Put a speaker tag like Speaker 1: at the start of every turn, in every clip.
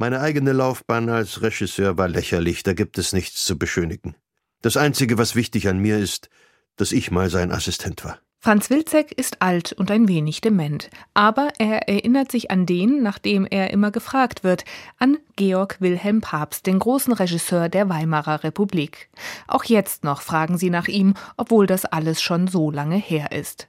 Speaker 1: Meine eigene Laufbahn als Regisseur war lächerlich, da gibt es nichts zu beschönigen. Das Einzige, was wichtig an mir ist, dass ich mal sein Assistent war.
Speaker 2: Franz Wilczek ist alt und ein wenig dement, aber er erinnert sich an den, nach dem er immer gefragt wird, an Georg Wilhelm Pabst, den großen Regisseur der Weimarer Republik. Auch jetzt noch fragen sie nach ihm, obwohl das alles schon so lange her ist.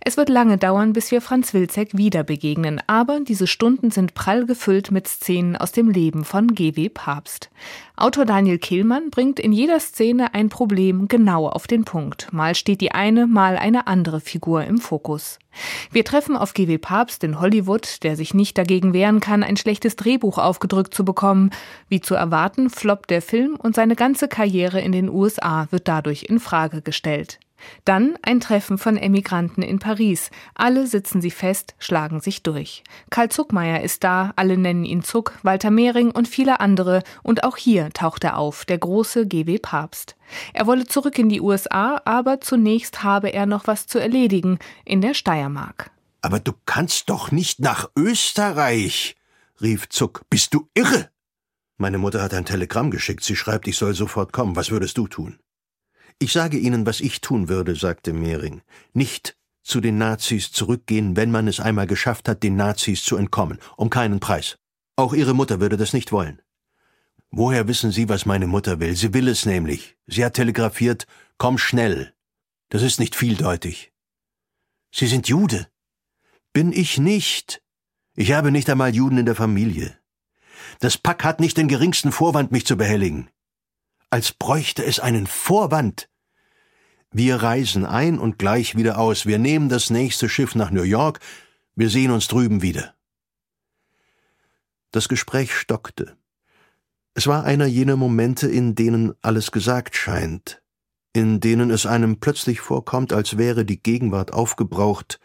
Speaker 2: Es wird lange dauern, bis wir Franz Wilczek wieder begegnen, aber diese Stunden sind prall gefüllt mit Szenen aus dem Leben von G.W. Papst. Autor Daniel Kehlmann bringt in jeder Szene ein Problem genau auf den Punkt. Mal steht die eine, mal eine andere Figur im Fokus. Wir treffen auf G.W. Papst in Hollywood, der sich nicht dagegen wehren kann, ein schlechtes Drehbuch aufgedrückt zu bekommen. Wie zu erwarten, floppt der Film und seine ganze Karriere in den USA wird dadurch in Frage gestellt. Dann ein Treffen von Emigranten in Paris. Alle sitzen sie fest, schlagen sich durch. Karl Zuckmeier ist da, alle nennen ihn Zuck, Walter Mehring und viele andere. Und auch hier taucht er auf, der große GW Papst. Er wolle zurück in die USA, aber zunächst habe er noch was zu erledigen in der Steiermark.
Speaker 1: Aber du kannst doch nicht nach Österreich, rief Zuck. Bist du irre? Meine Mutter hat ein Telegramm geschickt. Sie schreibt, ich soll sofort kommen. Was würdest du tun? Ich sage Ihnen, was ich tun würde, sagte Mehring. Nicht zu den Nazis zurückgehen, wenn man es einmal geschafft hat, den Nazis zu entkommen, um keinen Preis. Auch Ihre Mutter würde das nicht wollen. Woher wissen Sie, was meine Mutter will? Sie will es nämlich. Sie hat telegrafiert, komm schnell. Das ist nicht vieldeutig. Sie sind Jude. Bin ich nicht. Ich habe nicht einmal Juden in der Familie. Das Pack hat nicht den geringsten Vorwand, mich zu behelligen. Als bräuchte es einen Vorwand. Wir reisen ein und gleich wieder aus. Wir nehmen das nächste Schiff nach New York. Wir sehen uns drüben wieder. Das Gespräch stockte. Es war einer jener Momente, in denen alles gesagt scheint, in denen es einem plötzlich vorkommt, als wäre die Gegenwart aufgebraucht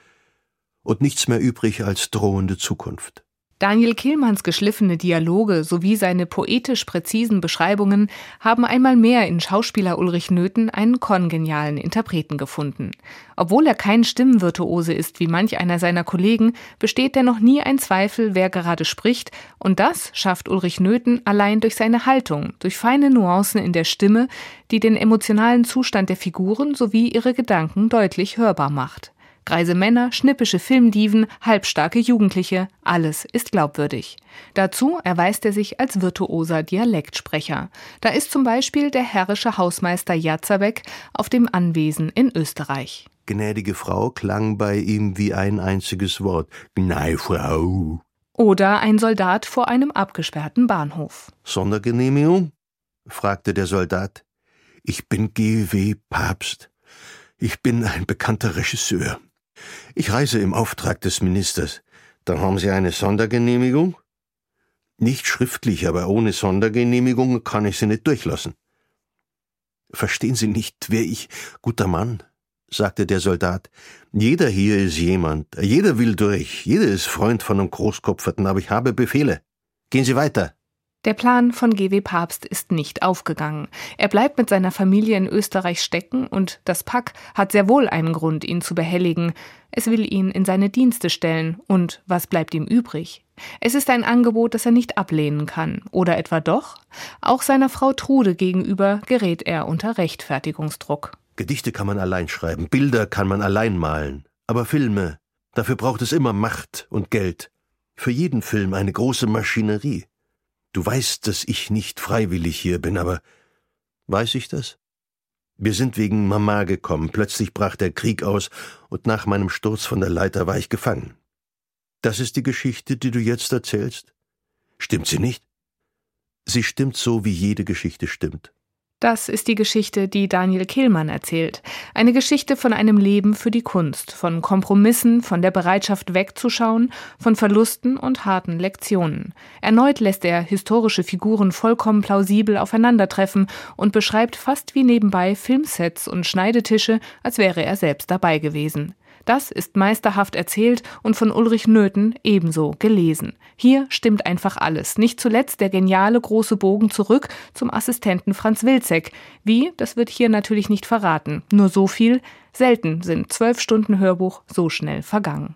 Speaker 1: und nichts mehr übrig als drohende Zukunft.
Speaker 2: Daniel Kehlmanns geschliffene Dialoge sowie seine poetisch präzisen Beschreibungen haben einmal mehr in Schauspieler Ulrich Nöthen einen kongenialen Interpreten gefunden. Obwohl er kein Stimmenvirtuose ist wie manch einer seiner Kollegen, besteht dennoch nie ein Zweifel, wer gerade spricht, und das schafft Ulrich Nöthen allein durch seine Haltung, durch feine Nuancen in der Stimme, die den emotionalen Zustand der Figuren sowie ihre Gedanken deutlich hörbar macht. Greise Männer, schnippische Filmdiven, halbstarke Jugendliche, alles ist glaubwürdig. Dazu erweist er sich als virtuoser Dialektsprecher. Da ist zum Beispiel der herrische Hausmeister Jazabek auf dem Anwesen in Österreich.
Speaker 1: Gnädige Frau klang bei ihm wie ein einziges Wort. Gnei Frau.
Speaker 2: Oder ein Soldat vor einem abgesperrten Bahnhof.
Speaker 1: Sondergenehmigung? fragte der Soldat. Ich bin G.W. Papst. Ich bin ein bekannter Regisseur. Ich reise im Auftrag des Ministers. Dann haben Sie eine Sondergenehmigung? Nicht schriftlich, aber ohne Sondergenehmigung kann ich Sie nicht durchlassen. Verstehen Sie nicht, wer ich, guter Mann, sagte der Soldat. Jeder hier ist jemand, jeder will durch, jeder ist Freund von einem Großkopferten, aber ich habe Befehle. Gehen Sie weiter.
Speaker 2: Der Plan von GW Papst ist nicht aufgegangen. Er bleibt mit seiner Familie in Österreich stecken und das Pack hat sehr wohl einen Grund, ihn zu behelligen. Es will ihn in seine Dienste stellen und was bleibt ihm übrig? Es ist ein Angebot, das er nicht ablehnen kann. Oder etwa doch? Auch seiner Frau Trude gegenüber gerät er unter Rechtfertigungsdruck.
Speaker 1: Gedichte kann man allein schreiben, Bilder kann man allein malen. Aber Filme, dafür braucht es immer Macht und Geld. Für jeden Film eine große Maschinerie. Du weißt, dass ich nicht freiwillig hier bin, aber weiß ich das? Wir sind wegen Mama gekommen, plötzlich brach der Krieg aus, und nach meinem Sturz von der Leiter war ich gefangen. Das ist die Geschichte, die du jetzt erzählst? Stimmt sie nicht? Sie stimmt so, wie jede Geschichte stimmt.
Speaker 2: Das ist die Geschichte, die Daniel Kehlmann erzählt. Eine Geschichte von einem Leben für die Kunst, von Kompromissen, von der Bereitschaft wegzuschauen, von Verlusten und harten Lektionen. Erneut lässt er historische Figuren vollkommen plausibel aufeinandertreffen und beschreibt fast wie nebenbei Filmsets und Schneidetische, als wäre er selbst dabei gewesen. Das ist meisterhaft erzählt und von Ulrich Nöthen ebenso gelesen. Hier stimmt einfach alles. Nicht zuletzt der geniale große Bogen zurück zum Assistenten Franz Wilczek. Wie, das wird hier natürlich nicht verraten. Nur so viel, selten sind zwölf Stunden Hörbuch so schnell vergangen.